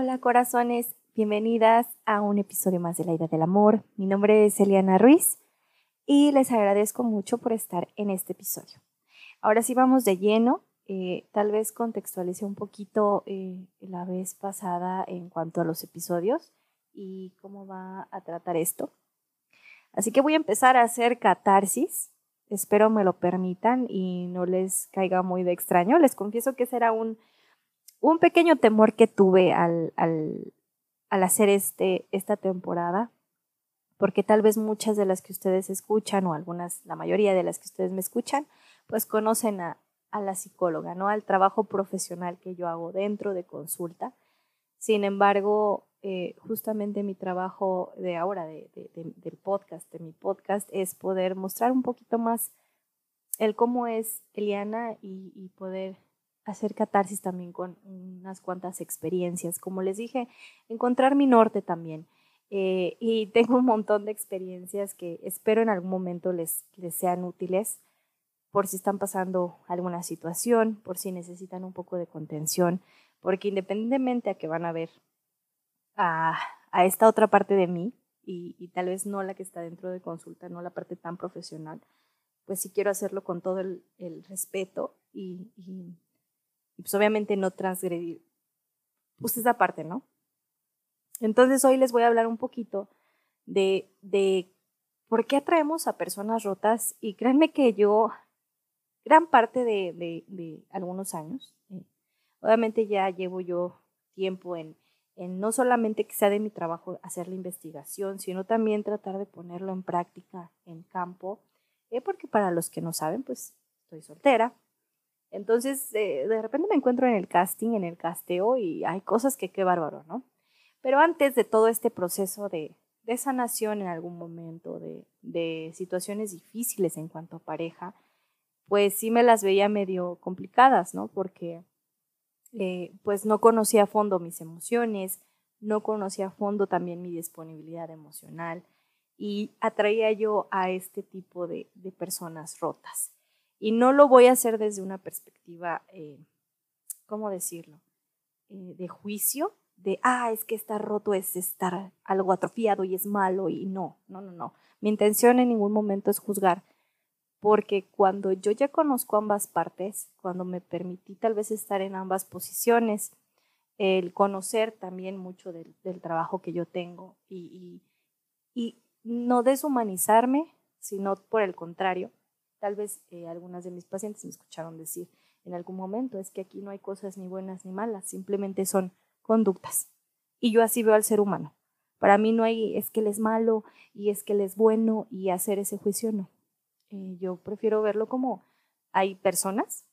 Hola corazones, bienvenidas a un episodio más de La Ida del Amor. Mi nombre es Eliana Ruiz y les agradezco mucho por estar en este episodio. Ahora sí vamos de lleno. Eh, tal vez contextualice un poquito eh, la vez pasada en cuanto a los episodios y cómo va a tratar esto. Así que voy a empezar a hacer catarsis. Espero me lo permitan y no les caiga muy de extraño. Les confieso que será un un pequeño temor que tuve al, al, hacer este, esta temporada, porque tal vez muchas de las que ustedes escuchan, o algunas, la mayoría de las que ustedes me escuchan, pues conocen a, a la psicóloga, ¿no? Al trabajo profesional que yo hago dentro de consulta. Sin embargo, eh, justamente mi trabajo de ahora, de, de, del podcast, de mi podcast, es poder mostrar un poquito más el cómo es Eliana y poder hacer catarsis también con unas cuantas experiencias. Como les dije, encontrar mi norte también. Eh, y tengo un montón de experiencias que espero en algún momento les, les sean útiles por si están pasando alguna situación, por si necesitan un poco de contención, porque independientemente a que van a ver a, a esta otra parte de mí, y, tal vez no la que está dentro de consulta, no la parte tan profesional, pues sí quiero hacerlo con todo el, el respeto y, y pues obviamente no transgredir pues esa parte, ¿no? Entonces hoy les voy a hablar un poquito de, de por qué atraemos a personas rotas y créanme que yo, gran parte de, de, algunos años, eh, obviamente ya llevo yo tiempo en, en no solamente que sea de mi trabajo hacer la investigación, sino también tratar de ponerlo en práctica en campo, eh, porque para los que no saben, pues estoy soltera, entonces, eh, de repente me encuentro en el casting, en el casteo, y hay cosas que qué bárbaro, ¿no? Pero antes de todo este proceso de, de sanación en algún momento, de, situaciones difíciles en cuanto a pareja, pues sí me las veía medio complicadas, ¿no? Porque eh, pues no conocía a fondo mis emociones, no conocía a fondo también mi disponibilidad emocional y atraía yo a este tipo de personas rotas. Y no lo voy a hacer desde una perspectiva, eh, ¿cómo decirlo? Eh, de juicio, de, ah, es que estar roto es estar algo atrofiado y es malo y no, no, no, no. Mi intención en ningún momento es juzgar, porque cuando yo ya conozco ambas partes, cuando me permití tal vez estar en ambas posiciones, el conocer también mucho del, trabajo que yo tengo y, y no deshumanizarme, sino por el contrario, Tal vez eh, algunas de mis pacientes me escucharon decir en algún momento, es que aquí no hay cosas ni buenas ni malas, simplemente son conductas. Y yo así veo al ser humano. Para mí no hay, es que él es malo y es que él es bueno y hacer ese juicio no. Eh, yo prefiero verlo como hay personas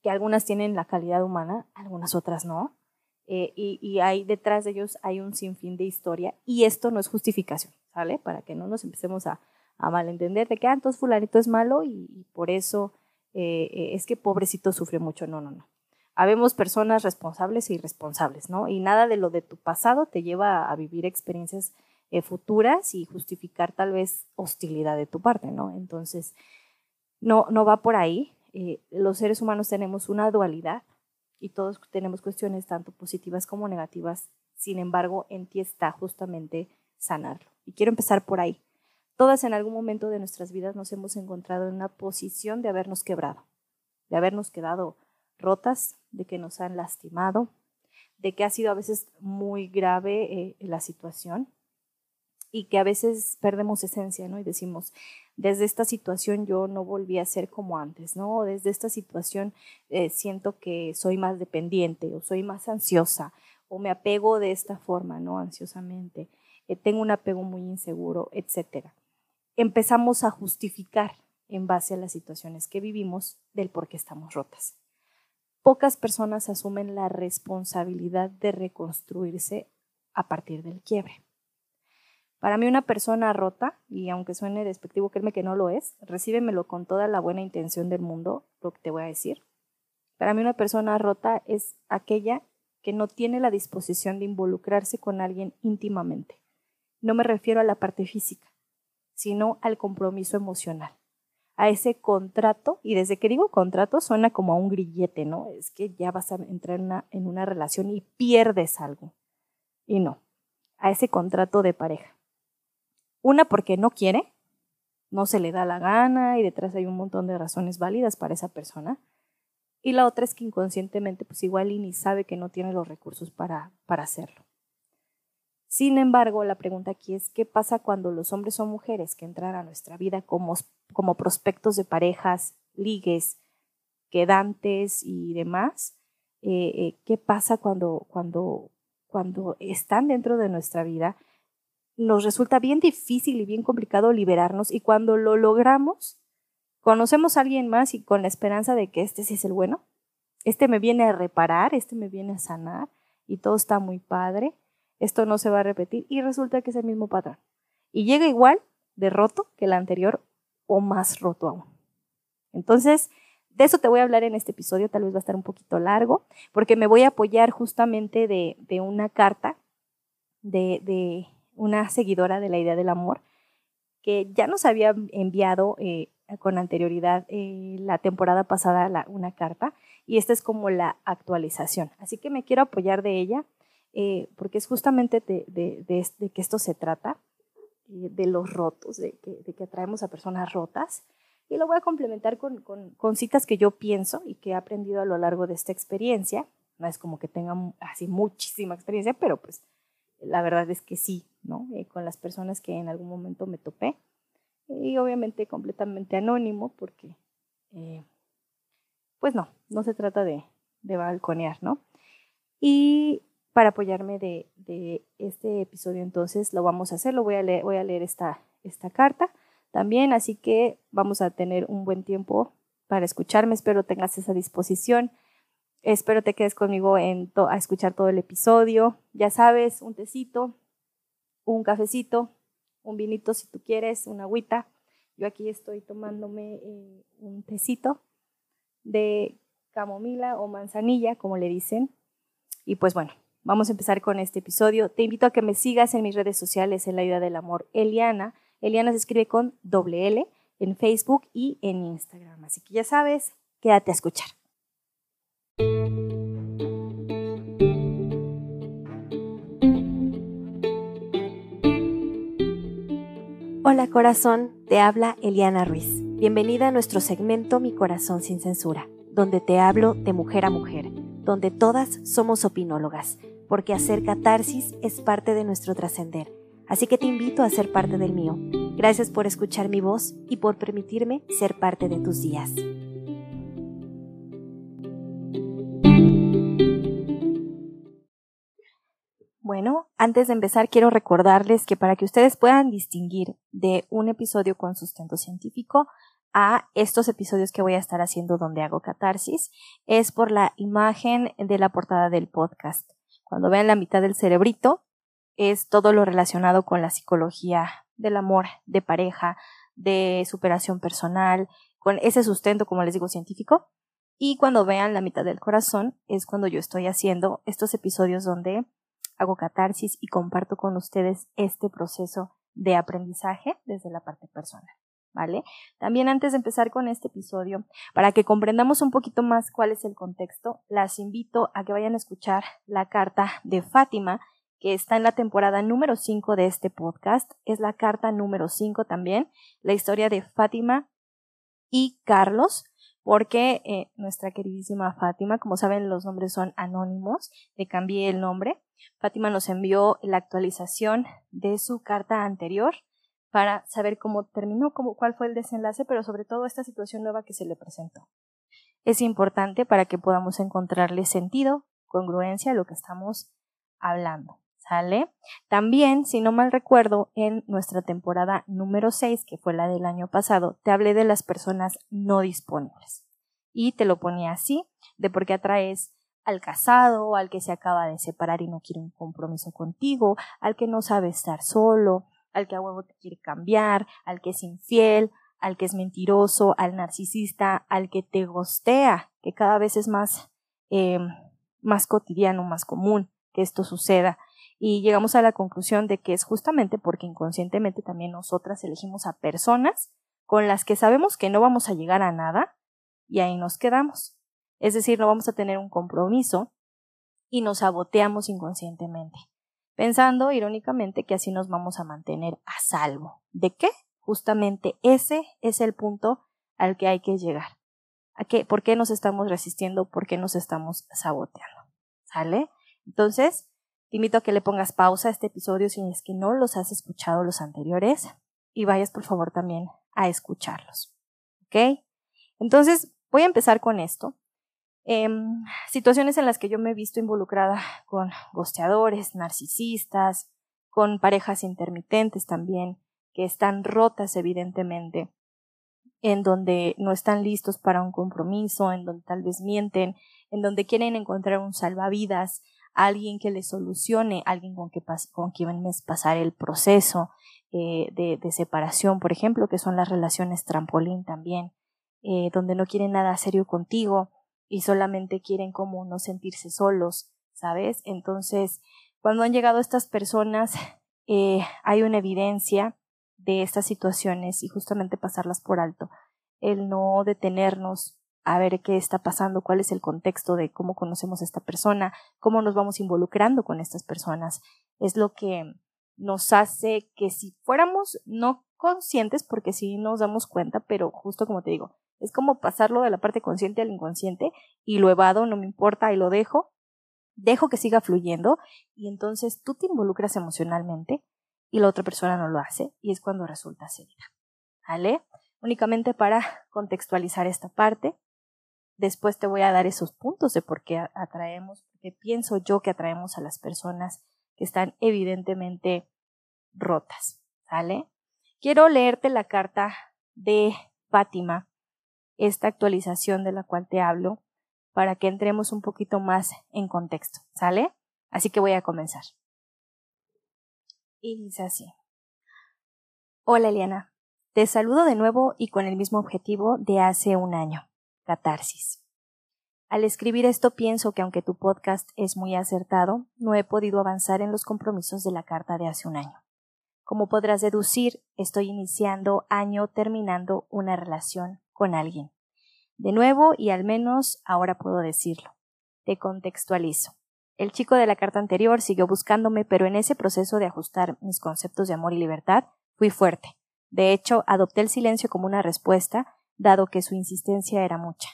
que algunas tienen la calidad humana, algunas otras no. Eh, y, y hay detrás de ellos hay un sinfín de historia y esto no es justificación, ¿sale? Para que no nos empecemos a, a malentender de que, ah, entonces fulanito es malo y, por eso eh, eh, es que pobrecito sufre mucho. No, no, no. Habemos personas responsables e irresponsables, ¿no? Y nada de lo de tu pasado te lleva a vivir experiencias eh, futuras y justificar tal vez hostilidad de tu parte, ¿no? Entonces, no, no va por ahí. Los seres humanos tenemos una dualidad y todos tenemos cuestiones tanto positivas como negativas. Sin embargo, en ti está justamente sanarlo. Y quiero empezar por ahí. Todas en algún momento de nuestras vidas nos hemos encontrado en una posición de habernos quebrado, de habernos quedado rotas, de que nos han lastimado, de que ha sido a veces muy grave eh, la situación y que a veces perdemos esencia, ¿no? Y decimos, desde esta situación yo no volví a ser como antes, ¿no? Desde esta situación eh, siento que soy más dependiente o soy más ansiosa o me apego de esta forma, ¿no? Ansiosamente, eh, tengo un apego muy inseguro, etcétera empezamos a justificar en base a las situaciones que vivimos del por qué estamos rotas. Pocas personas asumen la responsabilidad de reconstruirse a partir del quiebre. Para mí una persona rota, y aunque suene despectivo, créeme que no lo es, recíbemelo con toda la buena intención del mundo, lo que te voy a decir. Para mí una persona rota es aquella que no tiene la disposición de involucrarse con alguien íntimamente. No me refiero a la parte física, sino al compromiso emocional, a ese contrato, y desde que digo contrato suena como a un grillete, ¿no? Es que ya vas a entrar en una, en una relación y pierdes algo. Y no, a ese contrato de pareja. Una porque no quiere, no se le da la gana y detrás hay un montón de razones válidas para esa persona. Y la otra es que inconscientemente, pues igual y ni sabe que no tiene los recursos para, para hacerlo. Sin embargo, la pregunta aquí es, ¿qué pasa cuando los hombres o mujeres que entran a nuestra vida como, como prospectos de parejas, ligues, quedantes y demás? Eh, eh, ¿Qué pasa cuando, cuando, cuando están dentro de nuestra vida? Nos resulta bien difícil y bien complicado liberarnos y cuando lo logramos, conocemos a alguien más y con la esperanza de que este sí es el bueno, este me viene a reparar, este me viene a sanar y todo está muy padre esto no se va a repetir y resulta que es el mismo patrón. Y llega igual de roto que el anterior o más roto aún. Entonces, de eso te voy a hablar en este episodio, tal vez va a estar un poquito largo, porque me voy a apoyar justamente de, una carta de, una seguidora de la idea del amor, que ya nos había enviado eh, con anterioridad eh, la temporada pasada una carta, y esta es como la actualización. Así que me quiero apoyar de ella eh, porque es justamente de, que esto se trata, eh, de los rotos, de que, atraemos a personas rotas. Y lo voy a complementar con, citas que yo pienso y que he aprendido a lo largo de esta experiencia. No es como que tenga así muchísima experiencia, pero pues la verdad es que sí, ¿no? Eh, con las personas que en algún momento me topé. Y obviamente completamente anónimo, porque, pues no, no se trata de, de balconear, ¿no? Y para apoyarme de, este episodio entonces lo vamos a hacer, lo voy a leer, esta, carta también, así que vamos a tener un buen tiempo para escucharme, espero tengas esa disposición, espero te quedes conmigo a escuchar todo el episodio, ya sabes, un tecito, un cafecito, un vinito si tú quieres, una agüita, yo aquí estoy tomándome eh, un tecito de camomila o manzanilla, como le dicen, y pues bueno, Vamos a empezar con este episodio. Te invito a que me sigas en mis redes sociales en la vida del amor Eliana. Eliana se escribe con doble L en Facebook y en Instagram. Así que ya sabes, quédate a escuchar. Hola corazón, te habla Eliana Ruiz. Bienvenida a nuestro segmento Mi corazón sin censura, donde te hablo de mujer a mujer, donde todas somos opinólogas porque hacer catarsis es parte de nuestro trascender. Así que te invito a ser parte del mío. Gracias por escuchar mi voz y por permitirme ser parte de tus días. Bueno, antes de empezar quiero recordarles que para que ustedes puedan distinguir de un episodio con sustento científico a estos episodios que voy a estar haciendo donde hago catarsis, es por la imagen de la portada del podcast. Cuando vean la mitad del cerebrito, es todo lo relacionado con la psicología del amor, de pareja, de superación personal, con ese sustento, como les digo, científico. Y cuando vean la mitad del corazón, es cuando yo estoy haciendo estos episodios donde hago catarsis y comparto con ustedes este proceso de aprendizaje desde la parte personal. ¿Vale? También antes de empezar con este episodio, para que comprendamos un poquito más cuál es el contexto, las invito a que vayan a escuchar la carta de Fátima, que está en la temporada número 5 de este podcast. Es la carta número 5 también, la historia de Fátima y Carlos, porque eh, nuestra queridísima Fátima, como saben, los nombres son anónimos, le cambié el nombre. Fátima nos envió la actualización de su carta anterior, para saber cómo terminó, cómo, cuál fue el desenlace, pero sobre todo esta situación nueva que se le presentó. Es importante para que podamos encontrarle sentido, congruencia a lo que estamos hablando. ¿Sale? También, si no mal recuerdo, en nuestra temporada número 6, que fue la del año pasado, te hablé de las personas no disponibles. Y te lo ponía así, de por qué atraes al casado, al que se acaba de separar y no quiere un compromiso contigo, al que no sabe estar solo, al que a huevo te quiere cambiar, al que es infiel, al que es mentiroso, al narcisista, al que te gostea, que cada vez es más, eh, más cotidiano, más común que esto suceda. Y llegamos a la conclusión de que es justamente porque inconscientemente también nosotras elegimos a personas con las que sabemos que no vamos a llegar a nada y ahí nos quedamos. Es decir, no vamos a tener un compromiso y nos saboteamos inconscientemente, pensando irónicamente que así nos vamos a mantener a salvo. ¿De qué? Justamente ese es el punto al que hay que llegar. ¿A qué? ¿Por qué nos estamos resistiendo? ¿Por qué nos estamos saboteando? ¿Sale? Entonces, te invito a que le pongas pausa a este episodio si es que no los has escuchado los anteriores y vayas por favor también a escucharlos. ¿Ok? Entonces, voy a empezar con esto. Em, situaciones en las que yo me he visto involucrada con gosteadores, narcisistas, con parejas intermitentes también, que están rotas evidentemente, en donde no están listos para un compromiso, en donde tal vez mienten, en donde quieren encontrar un salvavidas, alguien que les solucione, alguien con, que con quien pasar el proceso eh, de, de, separación, por ejemplo, que son las relaciones trampolín también, eh, donde no quieren nada serio contigo y solamente quieren como no sentirse solos, ¿sabes? Entonces, cuando han llegado estas personas, eh, hay una evidencia de estas situaciones y justamente pasarlas por alto. El no detenernos a ver qué está pasando, cuál es el contexto de cómo conocemos a esta persona, cómo nos vamos involucrando con estas personas, es lo que nos hace que si fuéramos no conscientes, porque sí nos damos cuenta, pero justo como te digo, es como pasarlo de la parte consciente al inconsciente y lo evado, no me importa y lo dejo, dejo que siga fluyendo y entonces tú te involucras emocionalmente y la otra persona no lo hace y es cuando resulta seria. ¿Vale? Únicamente para contextualizar esta parte. Después te voy a dar esos puntos de por qué atraemos, porque pienso yo que atraemos a las personas que están evidentemente rotas. ¿Vale? Quiero leerte la carta de Fátima, esta actualización de la cual te hablo, para que entremos un poquito más en contexto. ¿Sale? Así que voy a comenzar y dice así. Hola Eliana, te saludo de nuevo y con el mismo objetivo de hace un año, catarsis. Al escribir esto pienso que aunque tu podcast es muy acertado, no he podido avanzar en los compromisos de la carta de hace un año. Como podrás deducir, estoy iniciando año terminando una relación con alguien. De nuevo, y al menos ahora puedo decirlo. Te contextualizo. El chico de la carta anterior siguió buscándome, pero en ese proceso de ajustar mis conceptos de amor y libertad, fui fuerte. De hecho, adopté el silencio como una respuesta, dado que su insistencia era mucha.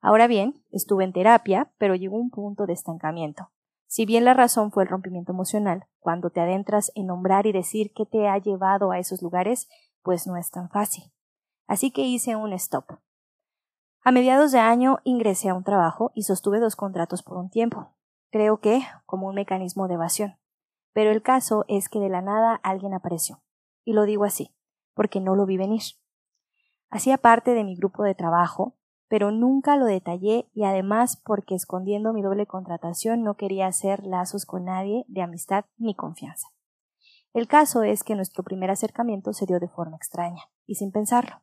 Ahora bien, estuve en terapia, pero llegó un punto de estancamiento. Si bien la razón fue el rompimiento emocional, cuando te adentras en nombrar y decir qué te ha llevado a esos lugares, pues no es tan fácil. Así que hice un stop. A mediados de año ingresé a un trabajo y sostuve dos contratos por un tiempo, creo que como un mecanismo de evasión. Pero el caso es que de la nada alguien apareció. Y lo digo así, porque no lo vi venir. Hacía parte de mi grupo de trabajo, pero nunca lo detallé y además porque escondiendo mi doble contratación no quería hacer lazos con nadie de amistad ni confianza. El caso es que nuestro primer acercamiento se dio de forma extraña y sin pensarlo.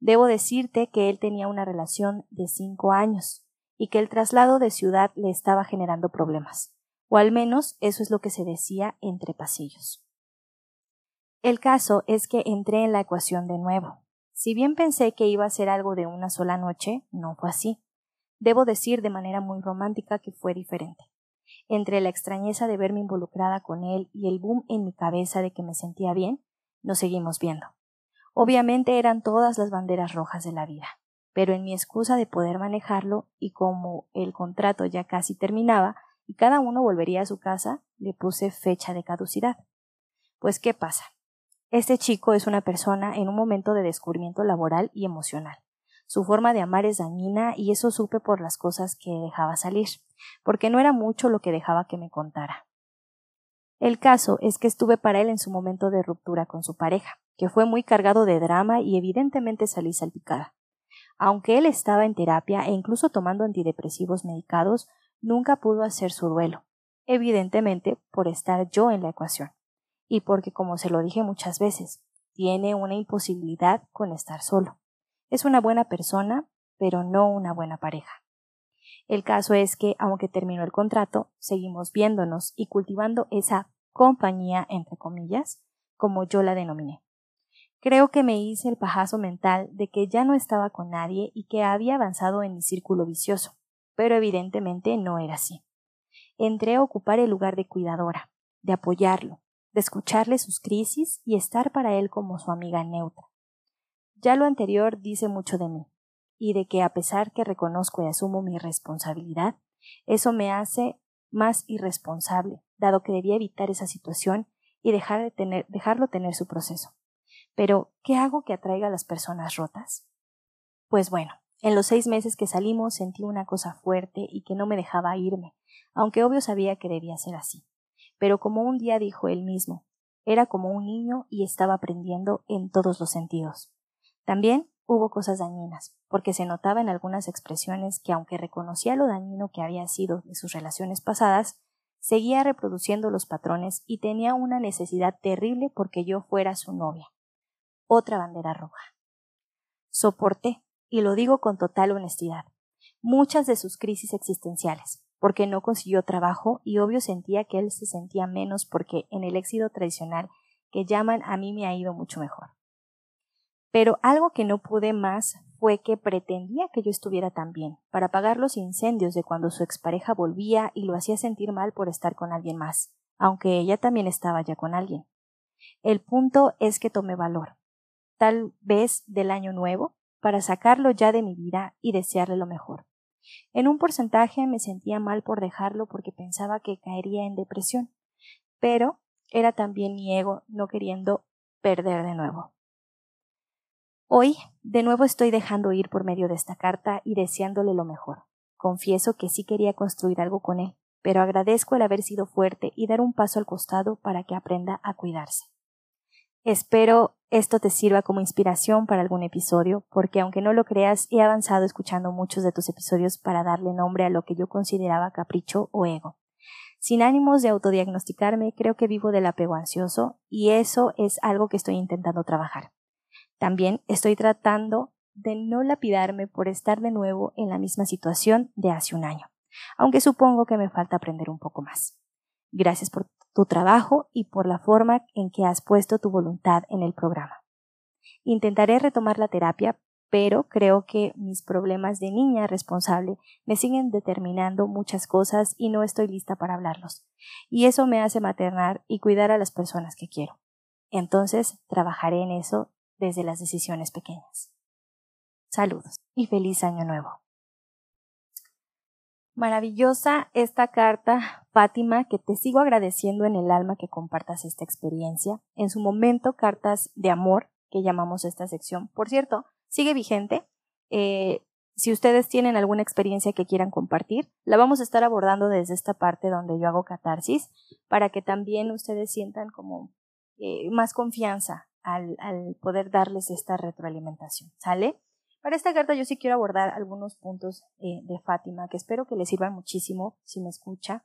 Debo decirte que él tenía una relación de cinco años, y que el traslado de ciudad le estaba generando problemas, o al menos eso es lo que se decía entre pasillos. El caso es que entré en la ecuación de nuevo. Si bien pensé que iba a ser algo de una sola noche, no fue así. Debo decir de manera muy romántica que fue diferente. Entre la extrañeza de verme involucrada con él y el boom en mi cabeza de que me sentía bien, nos seguimos viendo. Obviamente eran todas las banderas rojas de la vida pero en mi excusa de poder manejarlo y como el contrato ya casi terminaba y cada uno volvería a su casa, le puse fecha de caducidad. Pues ¿qué pasa? Este chico es una persona en un momento de descubrimiento laboral y emocional. Su forma de amar es dañina y eso supe por las cosas que dejaba salir, porque no era mucho lo que dejaba que me contara. El caso es que estuve para él en su momento de ruptura con su pareja, que fue muy cargado de drama y evidentemente salí salpicada. Aunque él estaba en terapia e incluso tomando antidepresivos medicados, nunca pudo hacer su duelo, evidentemente por estar yo en la ecuación, y porque, como se lo dije muchas veces, tiene una imposibilidad con estar solo. Es una buena persona, pero no una buena pareja. El caso es que, aunque terminó el contrato, seguimos viéndonos y cultivando esa compañía, entre comillas, como yo la denominé. Creo que me hice el pajazo mental de que ya no estaba con nadie y que había avanzado en mi círculo vicioso, pero evidentemente no era así. Entré a ocupar el lugar de cuidadora, de apoyarlo, de escucharle sus crisis y estar para él como su amiga neutra. Ya lo anterior dice mucho de mí, y de que a pesar que reconozco y asumo mi responsabilidad, eso me hace más irresponsable, dado que debía evitar esa situación y dejar de tener, dejarlo tener su proceso. Pero, ¿qué hago que atraiga a las personas rotas? Pues bueno, en los seis meses que salimos sentí una cosa fuerte y que no me dejaba irme, aunque obvio sabía que debía ser así. Pero como un día dijo él mismo, era como un niño y estaba aprendiendo en todos los sentidos. También hubo cosas dañinas, porque se notaba en algunas expresiones que aunque reconocía lo dañino que había sido de sus relaciones pasadas, seguía reproduciendo los patrones y tenía una necesidad terrible porque yo fuera su novia. Otra bandera roja. Soporté, y lo digo con total honestidad, muchas de sus crisis existenciales, porque no consiguió trabajo y obvio sentía que él se sentía menos porque en el éxito tradicional que llaman a mí me ha ido mucho mejor. Pero algo que no pude más fue que pretendía que yo estuviera tan bien, para apagar los incendios de cuando su expareja volvía y lo hacía sentir mal por estar con alguien más, aunque ella también estaba ya con alguien. El punto es que tomé valor, tal vez del año nuevo, para sacarlo ya de mi vida y desearle lo mejor. En un porcentaje me sentía mal por dejarlo porque pensaba que caería en depresión, pero era también mi ego no queriendo perder de nuevo. Hoy, de nuevo estoy dejando ir por medio de esta carta y deseándole lo mejor. Confieso que sí quería construir algo con él, pero agradezco el haber sido fuerte y dar un paso al costado para que aprenda a cuidarse. Espero esto te sirva como inspiración para algún episodio, porque aunque no lo creas, he avanzado escuchando muchos de tus episodios para darle nombre a lo que yo consideraba capricho o ego. Sin ánimos de autodiagnosticarme, creo que vivo del apego ansioso y eso es algo que estoy intentando trabajar. También estoy tratando de no lapidarme por estar de nuevo en la misma situación de hace un año, aunque supongo que me falta aprender un poco más. Gracias por tu trabajo y por la forma en que has puesto tu voluntad en el programa. Intentaré retomar la terapia, pero creo que mis problemas de niña responsable me siguen determinando muchas cosas y no estoy lista para hablarlos. Y eso me hace maternar y cuidar a las personas que quiero. Entonces trabajaré en eso desde las decisiones pequeñas. Saludos y feliz año nuevo. Maravillosa esta carta, Fátima, que te sigo agradeciendo en el alma que compartas esta experiencia. En su momento, cartas de amor, que llamamos esta sección. Por cierto, sigue vigente. Eh, si ustedes tienen alguna experiencia que quieran compartir, la vamos a estar abordando desde esta parte donde yo hago catarsis, para que también ustedes sientan como eh, más confianza al, al poder darles esta retroalimentación. ¿Sale? Para esta carta yo sí quiero abordar algunos puntos eh, de Fátima que espero que les sirvan muchísimo si me escucha.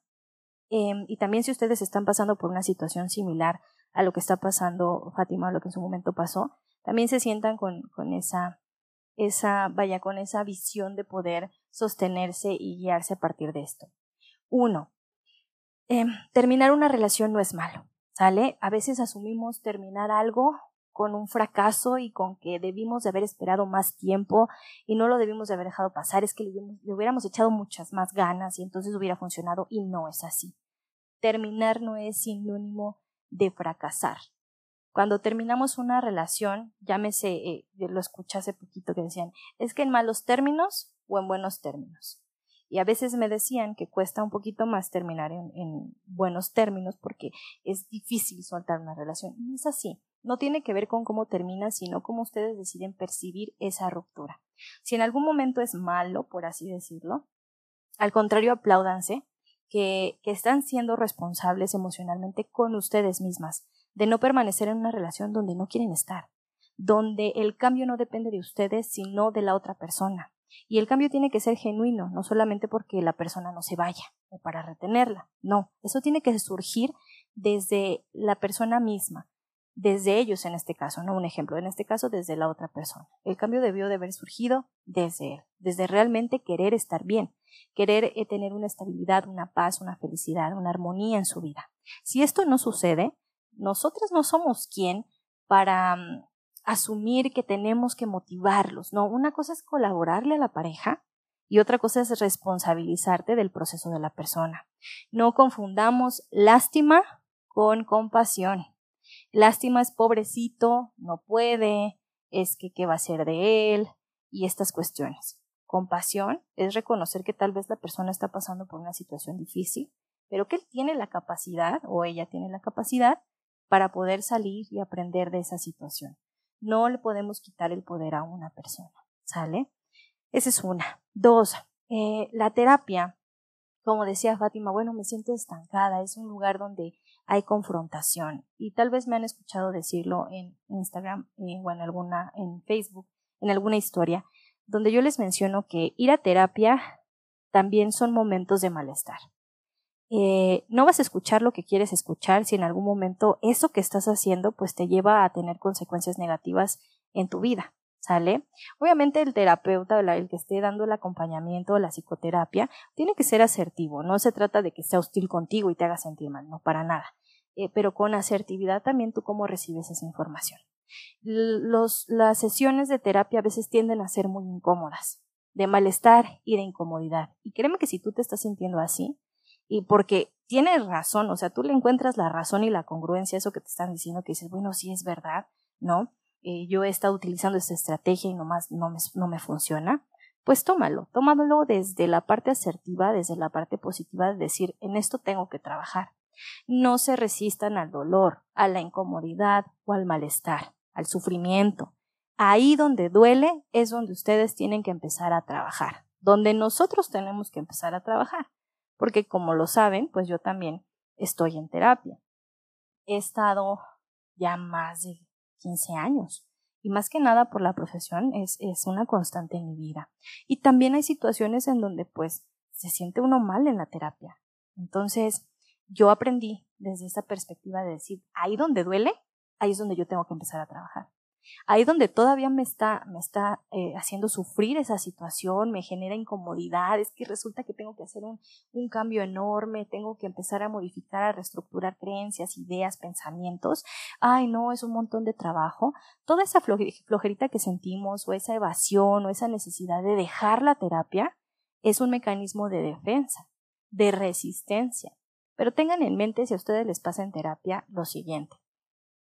Em, y también si ustedes están pasando por una situación similar a lo que está pasando Fátima, o lo que en su momento pasó, también se sientan con, con esa, esa, vaya, con esa visión de poder sostenerse y guiarse a partir de esto. Uno, em, terminar una relación no es malo, ¿sale? A veces asumimos terminar algo con un fracaso y con que debimos de haber esperado más tiempo y no lo debimos de haber dejado pasar, es que le, hubiéramos echado muchas más ganas y entonces hubiera funcionado y no es así. Terminar no es sinónimo de fracasar. Cuando terminamos una relación, llámese, eh, lo escuché hace poquito que decían, es que en malos términos o en buenos términos. Y a veces me decían que cuesta un poquito más terminar en, en buenos términos porque es difícil soltar una relación. No es así no tiene que ver con cómo termina, sino cómo ustedes deciden percibir esa ruptura. Si en algún momento es malo, por así decirlo, al contrario, apláudanse que, que están siendo responsables emocionalmente con ustedes mismas, de no permanecer en una relación donde no quieren estar, donde el cambio no depende de ustedes, sino de la otra persona. Y el cambio tiene que ser genuino, no solamente porque la persona no se vaya o para retenerla, no, eso tiene que surgir desde la persona misma, desde ellos en este caso, no un ejemplo, en este caso desde la otra persona. El cambio debió de haber surgido desde él, desde realmente querer estar bien, querer eh, tener una estabilidad, una paz, una felicidad, una armonía en su vida. Si esto no sucede, nosotras no somos quien para mm, asumir que tenemos que motivarlos, no, una cosa es colaborarle a la pareja y otra cosa es responsabilizarte del proceso de la persona. No confundamos lástima con compasión. Lástima es pobrecito, no puede, es que qué va a ser de él y estas cuestiones. Compasión es reconocer que tal vez la persona está pasando por una situación difícil, pero que él tiene la capacidad o ella tiene la capacidad para poder salir y aprender de esa situación. No le podemos quitar el poder a una persona, ¿sale? Esa es una. Dos, eh, la terapia, como decía Fátima, bueno, me siento estancada, es un lugar donde hay confrontación y tal vez me han escuchado decirlo en Instagram eh, o en alguna, en Facebook, en alguna historia, donde yo les menciono que ir a terapia también son momentos de malestar. Eh, no vas a escuchar lo que quieres escuchar si en algún momento eso que estás haciendo pues te lleva a tener consecuencias negativas en tu vida. ¿Sale? Obviamente el terapeuta, el que esté dando el acompañamiento o la psicoterapia, tiene que ser asertivo. No se trata de que sea hostil contigo y te haga sentir mal, no para nada. Eh, pero con asertividad también tú cómo recibes esa información. Los, las sesiones de terapia a veces tienden a ser muy incómodas, de malestar y de incomodidad. Y créeme que si tú te estás sintiendo así, y porque tienes razón, o sea, tú le encuentras la razón y la congruencia, eso que te están diciendo, que dices, bueno, sí es verdad, ¿no? Eh, yo he estado utilizando esta estrategia y nomás no me, no me funciona, pues tómalo, tómalo desde la parte asertiva, desde la parte positiva de decir, en esto tengo que trabajar. No se resistan al dolor, a la incomodidad o al malestar, al sufrimiento. Ahí donde duele es donde ustedes tienen que empezar a trabajar, donde nosotros tenemos que empezar a trabajar, porque como lo saben, pues yo también estoy en terapia. He estado ya más de 15 años. Y más que nada por la profesión es, es una constante en mi vida. Y también hay situaciones en donde pues se siente uno mal en la terapia. Entonces, yo aprendí desde esta perspectiva de decir, ahí donde duele, ahí es donde yo tengo que empezar a trabajar. Ahí donde todavía me está, me está eh, haciendo sufrir esa situación, me genera incomodidad, es que resulta que tengo que hacer un, cambio enorme, tengo que empezar a modificar, a reestructurar creencias, ideas, pensamientos. Ay, no, es un montón de trabajo. Toda esa flojerita que sentimos o esa evasión o esa necesidad de dejar la terapia es un mecanismo de defensa, de resistencia. Pero tengan en mente si a ustedes les pasa en terapia lo siguiente.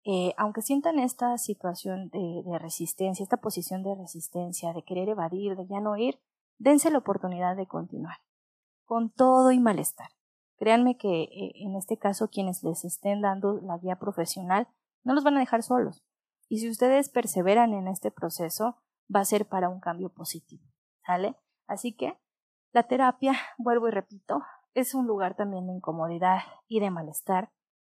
Eh, aunque sientan esta situación de, resistencia, esta posición de resistencia, de querer evadir, de ya no ir, dense la oportunidad de continuar, con todo y malestar. Créanme que eh, en este caso quienes les estén dando la guía profesional no los van a dejar solos. Y si ustedes perseveran en este proceso, va a ser para un cambio positivo. ¿Sale? Así que la terapia, vuelvo y repito, es un lugar también de incomodidad y de malestar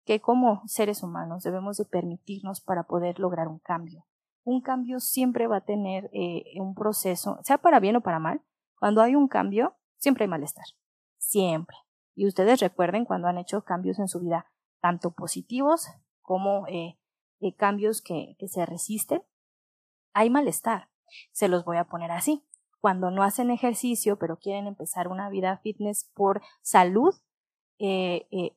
que como seres humanos debemos de permitirnos para poder lograr un cambio. Un cambio siempre va a tener eh, un proceso, sea para bien o para mal. Cuando hay un cambio, siempre hay malestar. Siempre. Y ustedes recuerden cuando han hecho cambios en su vida, tanto positivos como eh, eh, cambios que, se resisten, hay malestar. Se los voy a poner así. Cuando no hacen ejercicio, pero quieren empezar una vida fitness por salud, eh,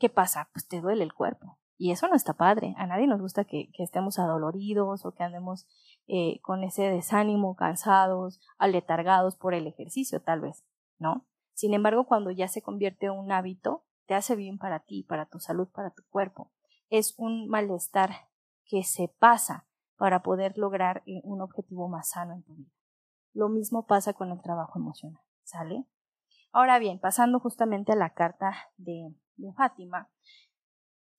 ¿qué pasa? Pues te duele el cuerpo. Y eso no está padre. A nadie nos gusta que, estemos adoloridos o que andemos eh, con ese desánimo, cansados, aletargados por el ejercicio, tal vez, ¿no? Sin embargo, cuando ya se convierte en un hábito, te hace bien para ti, para tu salud, para tu cuerpo. Es un malestar que se pasa para poder lograr eh, un objetivo más sano en tu vida. Lo mismo pasa con el trabajo emocional, ¿sale? Ahora bien, pasando justamente a la carta de, de Fátima,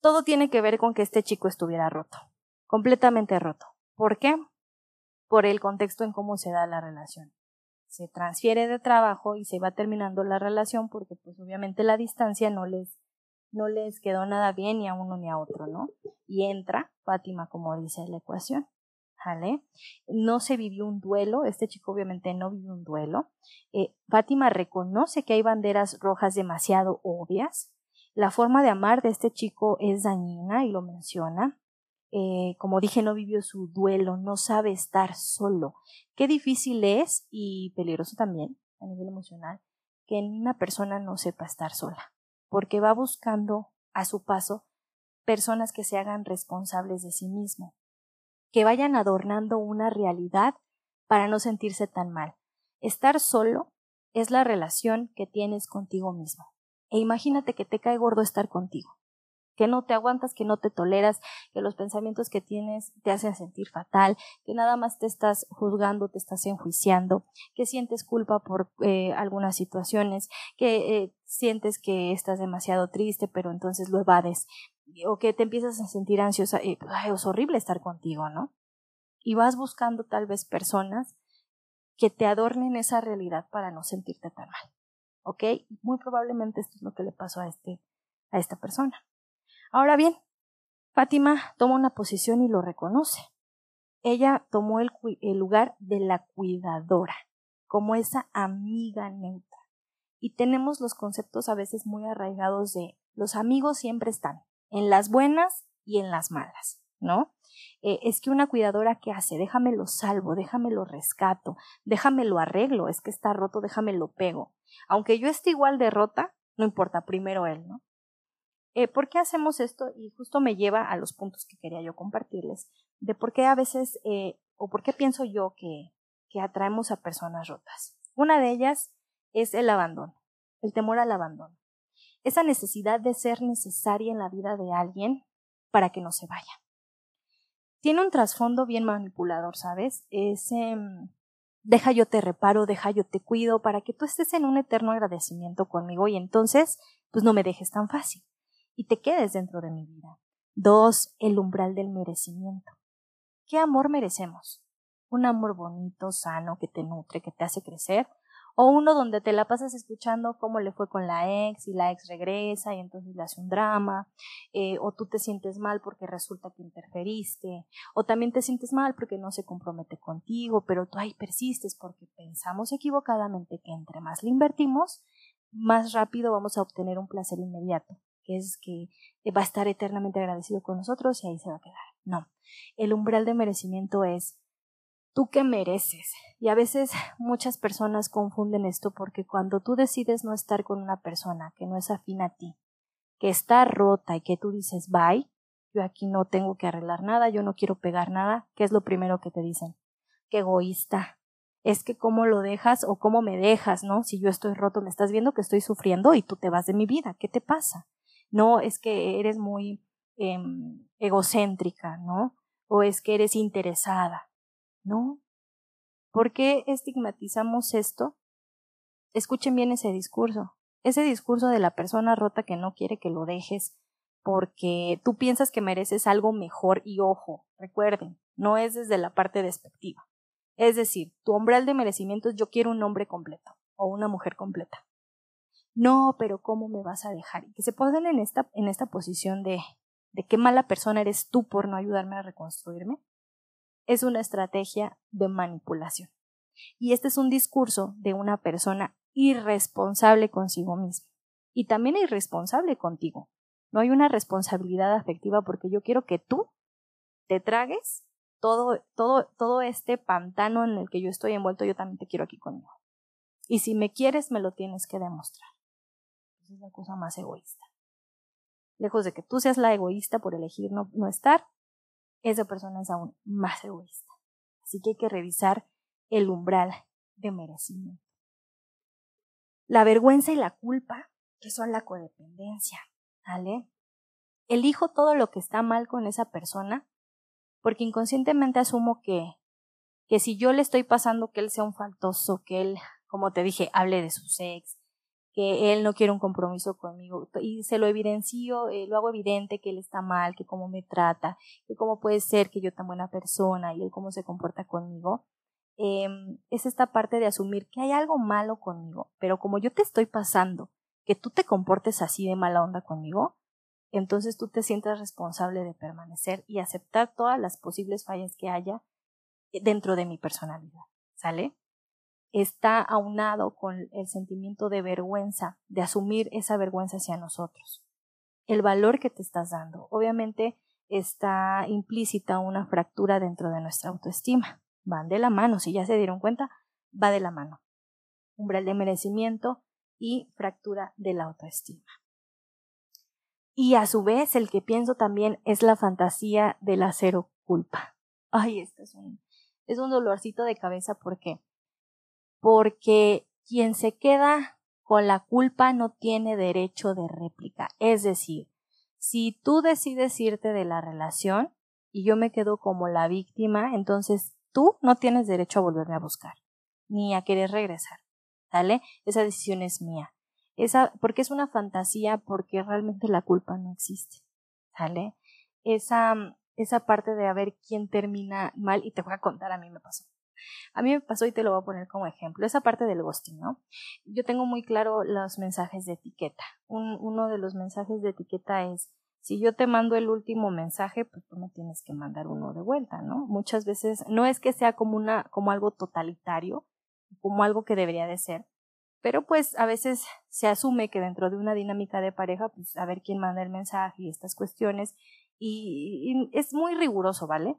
todo tiene que ver con que este chico estuviera roto, completamente roto. ¿Por qué? Por el contexto en cómo se da la relación. Se transfiere de trabajo y se va terminando la relación porque pues obviamente la distancia no les no les quedó nada bien ni a uno ni a otro, ¿no? Y entra Fátima como dice la ecuación. ¿Vale? No se vivió un duelo, este chico obviamente no vivió un duelo. Eh, Fátima reconoce que hay banderas rojas demasiado obvias, la forma de amar de este chico es dañina y lo menciona. Eh, como dije, no vivió su duelo, no sabe estar solo. Qué difícil es y peligroso también a nivel emocional que una persona no sepa estar sola, porque va buscando a su paso personas que se hagan responsables de sí mismo, que vayan adornando una realidad para no sentirse tan mal. Estar solo es la relación que tienes contigo mismo. E imagínate que te cae gordo estar contigo, que no te aguantas, que no te toleras, que los pensamientos que tienes te hacen sentir fatal, que nada más te estás juzgando, te estás enjuiciando, que sientes culpa por eh, algunas situaciones, que eh, sientes que estás demasiado triste, pero entonces lo evades, o que te empiezas a sentir ansiosa, y es horrible estar contigo, ¿no? Y vas buscando tal vez personas que te adornen esa realidad para no sentirte tan mal. ¿Ok? Muy probablemente esto es lo que le pasó a, este, a esta persona. Ahora bien, Fátima toma una posición y lo reconoce. Ella tomó el, el lugar de la cuidadora, como esa amiga neutra. Y tenemos los conceptos a veces muy arraigados de los amigos siempre están, en las buenas y en las malas, ¿no? Eh, es que una cuidadora ¿qué hace? Déjamelo salvo, déjamelo rescato, déjamelo arreglo, es que está roto, déjamelo pego. Aunque yo esté igual de rota, no importa, primero él, ¿no? Eh, ¿Por qué hacemos esto? Y justo me lleva a los puntos que quería yo compartirles, de por qué a veces, eh, o por qué pienso yo que, que atraemos a personas rotas. Una de ellas es el abandono, el temor al abandono. Esa necesidad de ser necesaria en la vida de alguien para que no se vaya tiene un trasfondo bien manipulador, ¿sabes? Es em, deja yo te reparo, deja yo te cuido para que tú estés en un eterno agradecimiento conmigo y entonces pues no me dejes tan fácil y te quedes dentro de mi vida. Dos, el umbral del merecimiento. ¿Qué amor merecemos? Un amor bonito, sano, que te nutre, que te hace crecer, o uno donde te la pasas escuchando cómo le fue con la ex y la ex regresa y entonces le hace un drama, eh, o tú te sientes mal porque resulta que interferiste, o también te sientes mal porque no se compromete contigo, pero tú ahí persistes porque pensamos equivocadamente que entre más le invertimos, más rápido vamos a obtener un placer inmediato, que es que va a estar eternamente agradecido con nosotros y ahí se va a quedar. No, el umbral de merecimiento es tú qué mereces. Y a veces muchas personas confunden esto porque cuando tú decides no estar con una persona que no es afín a ti, que está rota y que tú dices bye, yo aquí no tengo que arreglar nada, yo no quiero pegar nada, ¿qué es lo primero que te dicen? Qué egoísta. Es que cómo lo dejas o cómo me dejas, ¿no? Si yo estoy roto, me estás viendo que estoy sufriendo y tú te vas de mi vida, ¿qué te pasa? No, es que eres muy em, egocéntrica, ¿no? O es que eres interesada. No. ¿Por qué estigmatizamos esto? Escuchen bien ese discurso. Ese discurso de la persona rota que no quiere que lo dejes porque tú piensas que mereces algo mejor y ojo, recuerden, no es desde la parte despectiva. Es decir, tu umbral de merecimiento es yo quiero un hombre completo o una mujer completa. No, pero ¿cómo me vas a dejar? Y que se pongan en esta, en esta posición de, de qué mala persona eres tú por no ayudarme a reconstruirme es una estrategia de manipulación. Y este es un discurso de una persona irresponsable consigo misma y también irresponsable contigo. No hay una responsabilidad afectiva porque yo quiero que tú te tragues todo, todo, todo este pantano en el que yo estoy envuelto, yo también te quiero aquí conmigo. Y si me quieres, me lo tienes que demostrar. Esa es la cosa más egoísta. Lejos de que tú seas la egoísta por elegir no, no estar, esa persona es aún más egoísta. Así que hay que revisar el umbral de merecimiento. La vergüenza y la culpa, que son la codependencia, ¿vale? Elijo todo lo que está mal con esa persona porque inconscientemente asumo que, que si yo le estoy pasando que él sea un faltoso, que él, como te dije, hable de su sex, que él no quiere un compromiso conmigo y se lo evidencio, eh, lo hago evidente que él está mal, que cómo me trata, que cómo puede ser que yo tan buena persona y él cómo se comporta conmigo. Eh, es esta parte de asumir que hay algo malo conmigo, pero como yo te estoy pasando que tú te comportes así de mala onda conmigo, entonces tú te sientes responsable de permanecer y aceptar todas las posibles fallas que haya dentro de mi personalidad. ¿Sale? Está aunado con el sentimiento de vergüenza, de asumir esa vergüenza hacia nosotros. El valor que te estás dando. Obviamente está implícita una fractura dentro de nuestra autoestima. Van de la mano, si ya se dieron cuenta, va de la mano. Umbral de merecimiento y fractura de la autoestima. Y a su vez, el que pienso también es la fantasía del la cero culpa. ay, esto es un, es un dolorcito de cabeza. ¿Por qué? Porque quien se queda con la culpa no tiene derecho de réplica. Es decir, si tú decides irte de la relación y yo me quedo como la víctima, entonces tú no tienes derecho a volverme a buscar, ni a querer regresar. ¿Sale? Esa decisión es mía. Esa, porque es una fantasía, porque realmente la culpa no existe. ¿Sale? Esa, esa parte de a ver quién termina mal, y te voy a contar, a mí me pasó. A mí me pasó y te lo voy a poner como ejemplo, esa parte del ghosting, ¿no? Yo tengo muy claro los mensajes de etiqueta. Un, uno de los mensajes de etiqueta es, si yo te mando el último mensaje, pues tú me tienes que mandar uno de vuelta, ¿no? Muchas veces no es que sea como una, como algo totalitario, como algo que debería de ser, pero pues a veces se asume que dentro de una dinámica de pareja, pues a ver quién manda el mensaje y estas cuestiones, y, es muy riguroso, ¿vale?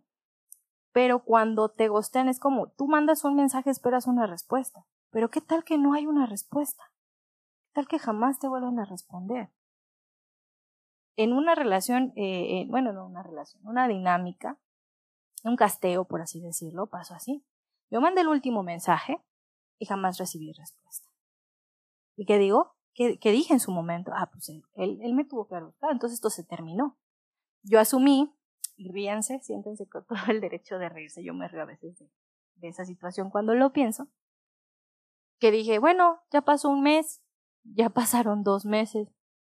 Pero cuando te gostean es como, tú mandas un mensaje, esperas una respuesta, pero ¿qué tal que no hay una respuesta? ¿Qué tal que jamás te vuelvan a responder? en una relación, eh, eh, bueno, no una relación, una dinámica, un casteo, por así decirlo, pasó así. Yo mandé el último mensaje y jamás recibí respuesta. ¿Y qué digo? ¿Qué, dije en su momento? Ah, pues él, él, me tuvo que buscado, entonces esto se terminó. Yo asumí, y ríanse, siéntense con todo el derecho de reírse, yo me río a veces de, esa situación cuando lo pienso, que dije, bueno, ya pasó un mes, ya pasaron dos meses,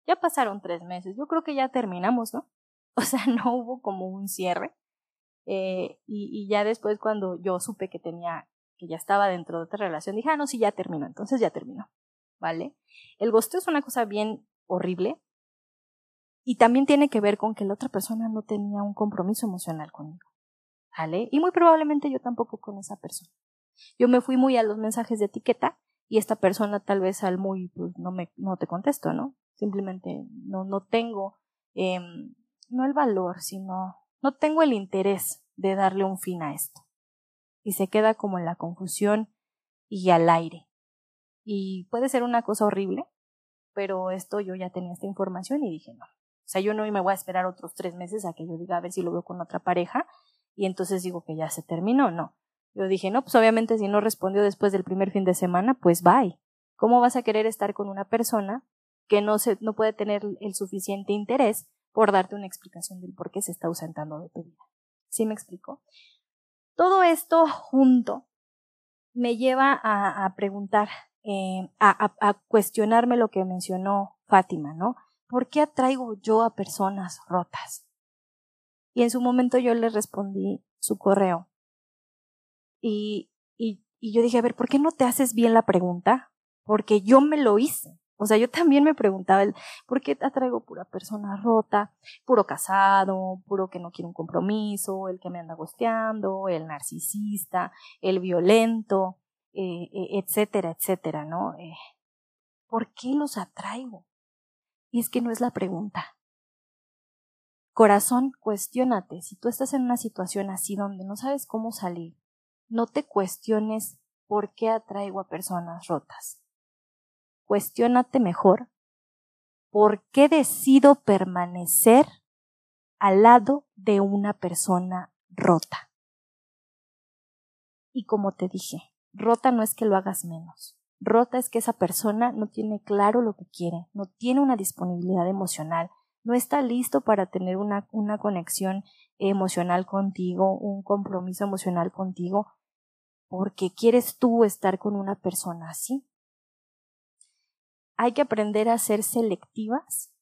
ya pasaron tres meses, yo creo que ya terminamos, ¿no? O sea, no hubo como un cierre. Eh, y, ya después cuando yo supe que tenía, que ya estaba dentro de otra relación, dije, ah, no, sí, ya terminó, entonces ya terminó, ¿vale? El gosteo es una cosa bien horrible y también tiene que ver con que la otra persona no tenía un compromiso emocional conmigo, ¿vale? Y muy probablemente yo tampoco con esa persona. Yo me fui muy a los mensajes de etiqueta y esta persona tal vez al muy, pues no me, no te contesto, ¿no? simplemente no, no tengo, eh, no el valor, sino no tengo el interés de darle un fin a esto. Y se queda como en la confusión y al aire. Y puede ser una cosa horrible, pero esto yo ya tenía esta información y dije no. O sea, yo no me voy a esperar otros tres meses a que yo diga a ver si lo veo con otra pareja y entonces digo que ya se terminó. No. Yo dije, no, pues obviamente si no respondió después del primer fin de semana, pues bye. ¿Cómo vas a querer estar con una persona que no, se, no puede tener el suficiente interés por darte una explicación del por qué se está ausentando de tu vida. ¿Sí me explico? Todo esto junto me lleva a, preguntar, eh, a, a, cuestionarme lo que mencionó Fátima, ¿no? ¿Por qué atraigo yo a personas rotas? Y en su momento yo le respondí su correo. Y, y, y yo dije, a ver, ¿por qué no te haces bien la pregunta? Porque yo me lo hice. O sea, yo también me preguntaba, ¿por qué atraigo pura persona rota, puro casado, puro que no quiere un compromiso, el que me anda gosteando, el narcisista, el violento, eh, eh, etcétera, etcétera, ¿no? Eh, ¿Por qué los atraigo? Y es que no es la pregunta. Corazón, cuestiónate. Si tú estás en una situación así donde no sabes cómo salir, no te cuestiones por qué atraigo a personas rotas cuestiónate mejor por qué decido permanecer al lado de una persona rota. Y como te dije, rota no es que lo hagas menos. Rota es que esa persona no tiene claro lo que quiere, no tiene una disponibilidad emocional, no está listo para tener una, una conexión emocional contigo, un compromiso emocional contigo, porque quieres tú estar con una persona así hay que aprender a ser selectivas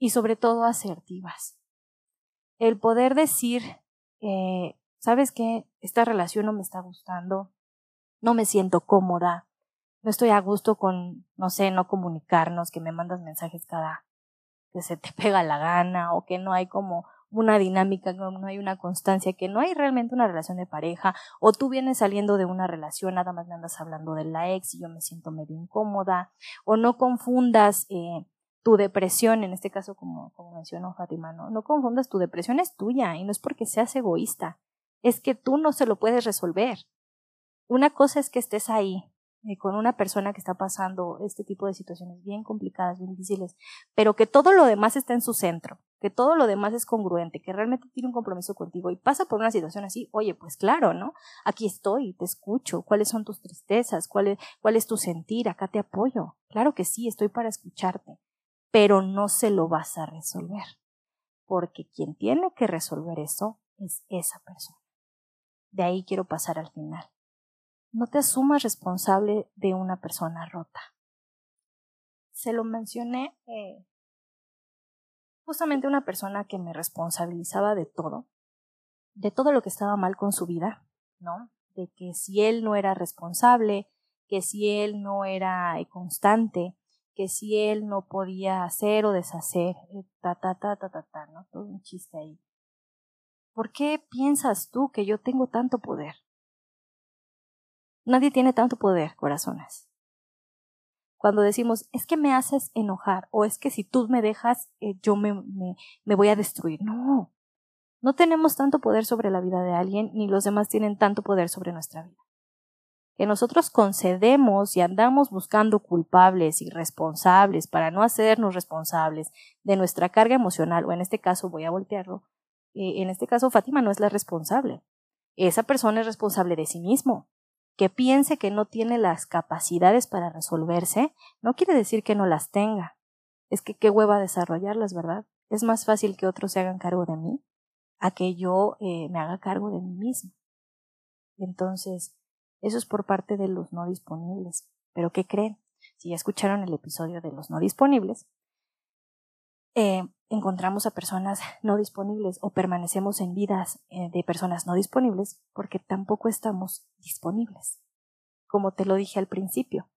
y sobre todo asertivas. El poder decir, eh, ¿sabes qué? Esta relación no me está gustando, no me siento cómoda, no estoy a gusto con, no sé, no comunicarnos, que me mandas mensajes cada que se te pega la gana o que no hay como una dinámica, no hay una constancia, que no hay realmente una relación de pareja, o tú vienes saliendo de una relación, nada más me andas hablando de la ex y yo me siento medio incómoda, o no confundas eh, tu depresión, en este caso como, como mencionó Fátima, ¿no? no confundas tu depresión es tuya y no es porque seas egoísta, es que tú no se lo puedes resolver. Una cosa es que estés ahí eh, con una persona que está pasando este tipo de situaciones bien complicadas, bien difíciles, pero que todo lo demás está en su centro, que todo lo demás es congruente, que realmente tiene un compromiso contigo y pasa por una situación así, oye, pues claro, ¿no? Aquí estoy, te escucho, cuáles son tus tristezas, cuál es, cuál es tu sentir, acá te apoyo. Claro que sí, estoy para escucharte, pero no se lo vas a resolver, porque quien tiene que resolver eso es esa persona. De ahí quiero pasar al final. No te asumas responsable de una persona rota. Se lo mencioné eh, justamente una persona que me responsabilizaba de todo, de todo lo que estaba mal con su vida, ¿no? De que si él no era responsable, que si él no era constante, que si él no podía hacer o deshacer, eh, ta, ta, ta, ta, ta, ta, ¿no? Todo un chiste ahí. ¿Por qué piensas tú que yo tengo tanto poder? Nadie tiene tanto poder, corazones. Cuando decimos, es que me haces enojar o es que si tú me dejas, eh, yo me, me, me voy a destruir. No, no tenemos tanto poder sobre la vida de alguien, ni los demás tienen tanto poder sobre nuestra vida. Que nosotros concedemos y andamos buscando culpables y responsables para no hacernos responsables de nuestra carga emocional, o en este caso voy a voltearlo, eh, en este caso Fátima no es la responsable. Esa persona es responsable de sí mismo. Que piense que no tiene las capacidades para resolverse, no quiere decir que no las tenga. Es que qué hueva desarrollarlas, ¿verdad? Es más fácil que otros se hagan cargo de mí a que yo eh, me haga cargo de mí mismo. Entonces, eso es por parte de los no disponibles. Pero ¿qué creen? Si ya escucharon el episodio de los no disponibles, eh, encontramos a personas no disponibles o permanecemos en vidas eh, de personas no disponibles porque tampoco estamos disponibles. Como te lo dije al principio,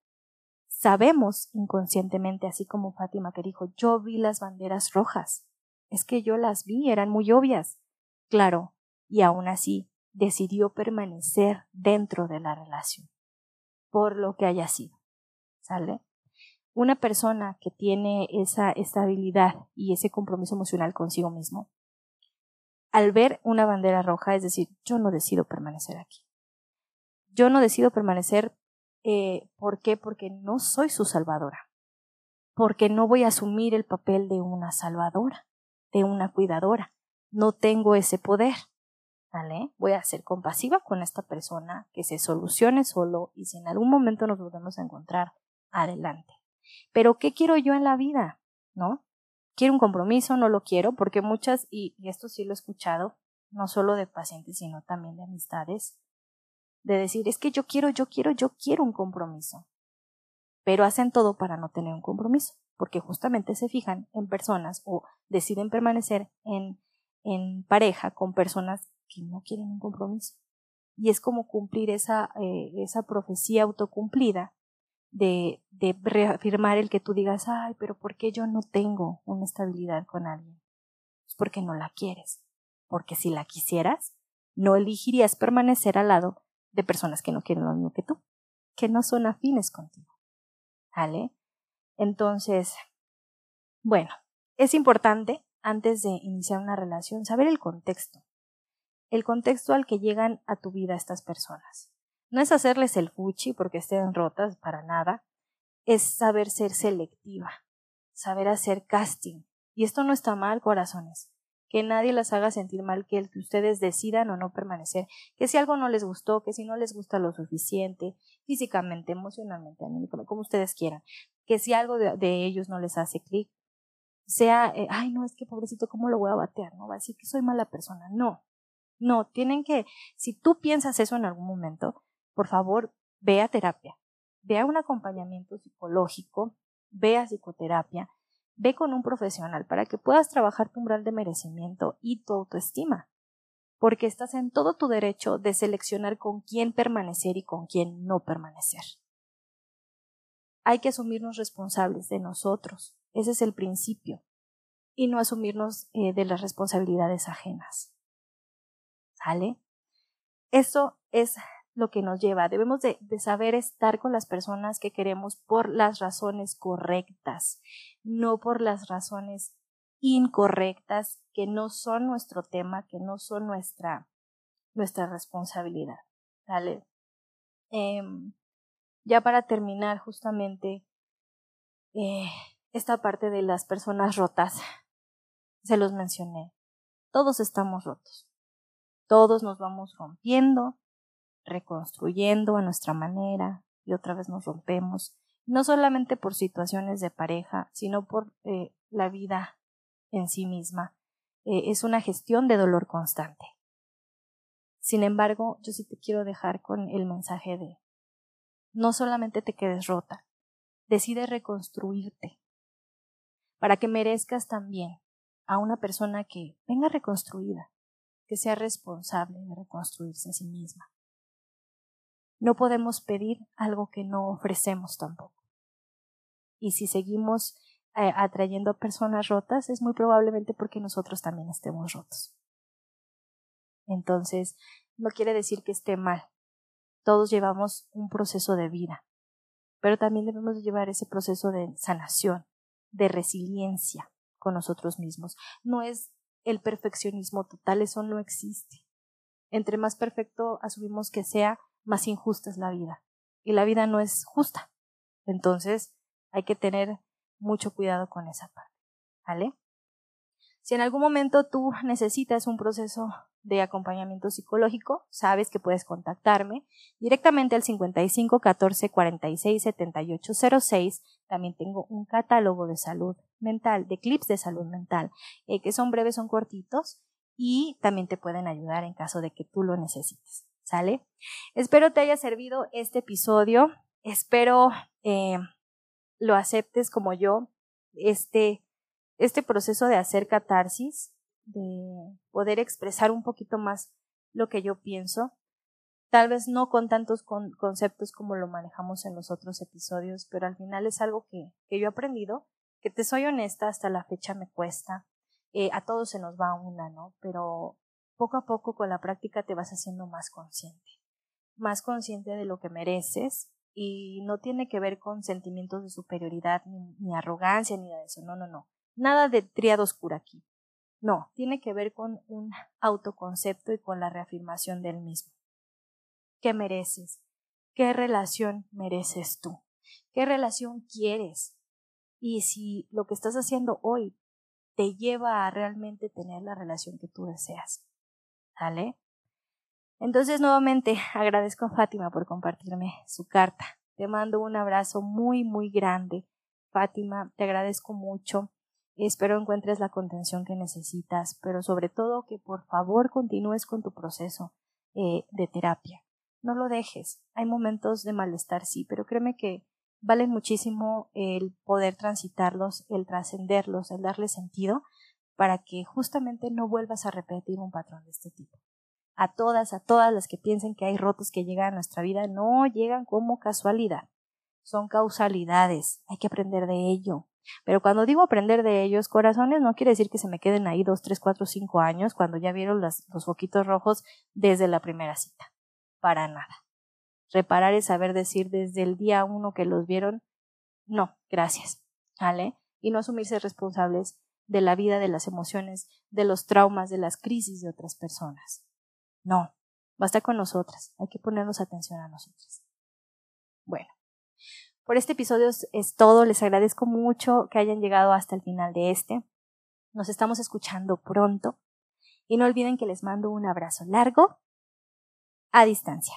sabemos inconscientemente, así como Fátima que dijo, yo vi las banderas rojas. Es que yo las vi, eran muy obvias. Claro, y aún así decidió permanecer dentro de la relación, por lo que haya sido. ¿Sale? Una persona que tiene esa estabilidad y ese compromiso emocional consigo mismo, al ver una bandera roja, es decir, yo no decido permanecer aquí. Yo no decido permanecer, eh, ¿por qué? Porque no soy su salvadora, porque no voy a asumir el papel de una salvadora, de una cuidadora. No tengo ese poder. ¿Vale? Voy a ser compasiva con esta persona, que se solucione solo y si en algún momento nos volvemos a encontrar, adelante. Pero ¿qué quiero yo en la vida? ¿No? ¿Quiero un compromiso? No lo quiero, porque muchas, y, esto sí lo he escuchado, no solo de pacientes, sino también de amistades, de decir, es que yo quiero, yo quiero, yo quiero un compromiso. Pero hacen todo para no tener un compromiso, porque justamente se fijan en personas o deciden permanecer en, en pareja con personas que no quieren un compromiso. Y es como cumplir esa, eh, esa profecía autocumplida de, reafirmar el que tú digas, ay, pero ¿por qué yo no tengo una estabilidad con alguien? Es porque no la quieres. Porque si la quisieras, no elegirías permanecer al lado de personas que no quieren lo mismo que tú, que no son afines contigo. ¿Vale? Entonces, bueno, es importante, antes de iniciar una relación, saber el contexto. El contexto al que llegan a tu vida estas personas. No es hacerles el fuchi porque estén rotas, para nada. Es saber ser selectiva, saber hacer casting. Y esto no está mal, corazones. Que nadie las haga sentir mal que, el que ustedes decidan o no permanecer. Que si algo no les gustó, que si no les gusta lo suficiente, físicamente, emocionalmente, como ustedes quieran. Que si algo de, ellos no les hace clic, sea, eh, ay, no, es que pobrecito, ¿cómo lo voy a batear? No va a decir que soy mala persona. No, no, tienen que, si tú piensas eso en algún momento, por favor, ve a terapia, ve a un acompañamiento psicológico, ve a psicoterapia, ve con un profesional para que puedas trabajar tu umbral de merecimiento y tu autoestima, porque estás en todo tu derecho de seleccionar con quién permanecer y con quién no permanecer. Hay que asumirnos responsables de nosotros, ese es el principio, y no asumirnos eh, de las responsabilidades ajenas. ¿Sale? Eso es lo que nos lleva. Debemos de, saber estar con las personas que queremos por las razones correctas, no por las razones incorrectas que no son nuestro tema, que no son nuestra, nuestra responsabilidad. ¿Vale? Em, ya para terminar justamente eh, esta parte de las personas rotas, se los mencioné. Todos estamos rotos. Todos nos vamos rompiendo, reconstruyendo a nuestra manera y otra vez nos rompemos. No solamente por situaciones de pareja, sino por eh, la vida en sí misma. Eh, es una gestión de dolor constante. Sin embargo, yo sí te quiero dejar con el mensaje de no solamente te quedes rota, decide reconstruirte para que merezcas también a una persona que venga reconstruida, que sea responsable de reconstruirse a sí misma. No podemos pedir algo que no ofrecemos tampoco. Y si seguimos eh, atrayendo a personas rotas, es muy probablemente porque nosotros también estemos rotos. Entonces, no quiere decir que esté mal. Todos llevamos un proceso de vida, pero también debemos llevar ese proceso de sanación, de resiliencia con nosotros mismos. No es el perfeccionismo total, eso no existe. Entre más perfecto asumimos que sea, más injusta es la vida. Y la vida no es justa. Entonces, hay que tener mucho cuidado con esa parte. ¿Vale? Si en algún momento tú necesitas un proceso de acompañamiento psicológico, sabes que puedes contactarme directamente al 55 14 46 78 06. También tengo un catálogo de salud mental, de clips de salud mental, eh, que son breves, son cortitos y también te pueden ayudar en caso de que tú lo necesites. ¿Sale? Espero te haya servido este episodio. Espero eh, lo aceptes como yo, este, este proceso de hacer catarsis de poder expresar un poquito más lo que yo pienso, tal vez no con tantos conceptos como lo manejamos en los otros episodios, pero al final es algo que, que yo he aprendido, que te soy honesta, hasta la fecha me cuesta, eh, a todos se nos va una, ¿no? Pero poco a poco con la práctica te vas haciendo más consciente, más consciente de lo que mereces y no tiene que ver con sentimientos de superioridad, ni, arrogancia, ni nada de eso, no, no, no, nada de triado oscura aquí. No, tiene que ver con un autoconcepto y con la reafirmación del mismo. ¿Qué mereces? ¿Qué relación mereces tú? ¿Qué relación quieres? Y si lo que estás haciendo hoy te lleva a realmente tener la relación que tú deseas. ¿Vale? Entonces, nuevamente agradezco a Fátima por compartirme su carta. Te mando un abrazo muy, muy grande. Fátima, te agradezco mucho. Espero encuentres la contención que necesitas, pero sobre todo que por favor continúes con tu proceso eh, de terapia. No lo dejes. Hay momentos de malestar, sí, pero créeme que vale muchísimo el poder transitarlos, el trascenderlos, el darle sentido para que justamente no vuelvas a repetir un patrón de este tipo. A todas, a todas las que piensen que hay rotos que llegan a nuestra vida, no llegan como casualidad. Son causalidades. Hay que aprender de ello. Pero cuando digo aprender de ellos, corazones, no quiere decir que se me queden ahí dos, tres, cuatro, cinco años cuando ya vieron los foquitos rojos desde la primera cita. Para nada. Reparar es saber decir desde el día uno que los vieron, no, gracias. ¿Vale? Y no asumirse responsables de la vida, de las emociones, de los traumas, de las crisis de otras personas. No, basta con nosotras. Hay que ponernos atención a nosotras. Bueno, por este episodio es todo. Les agradezco mucho que hayan llegado hasta el final de este. Nos estamos escuchando pronto. Y no olviden que les mando un abrazo largo a distancia.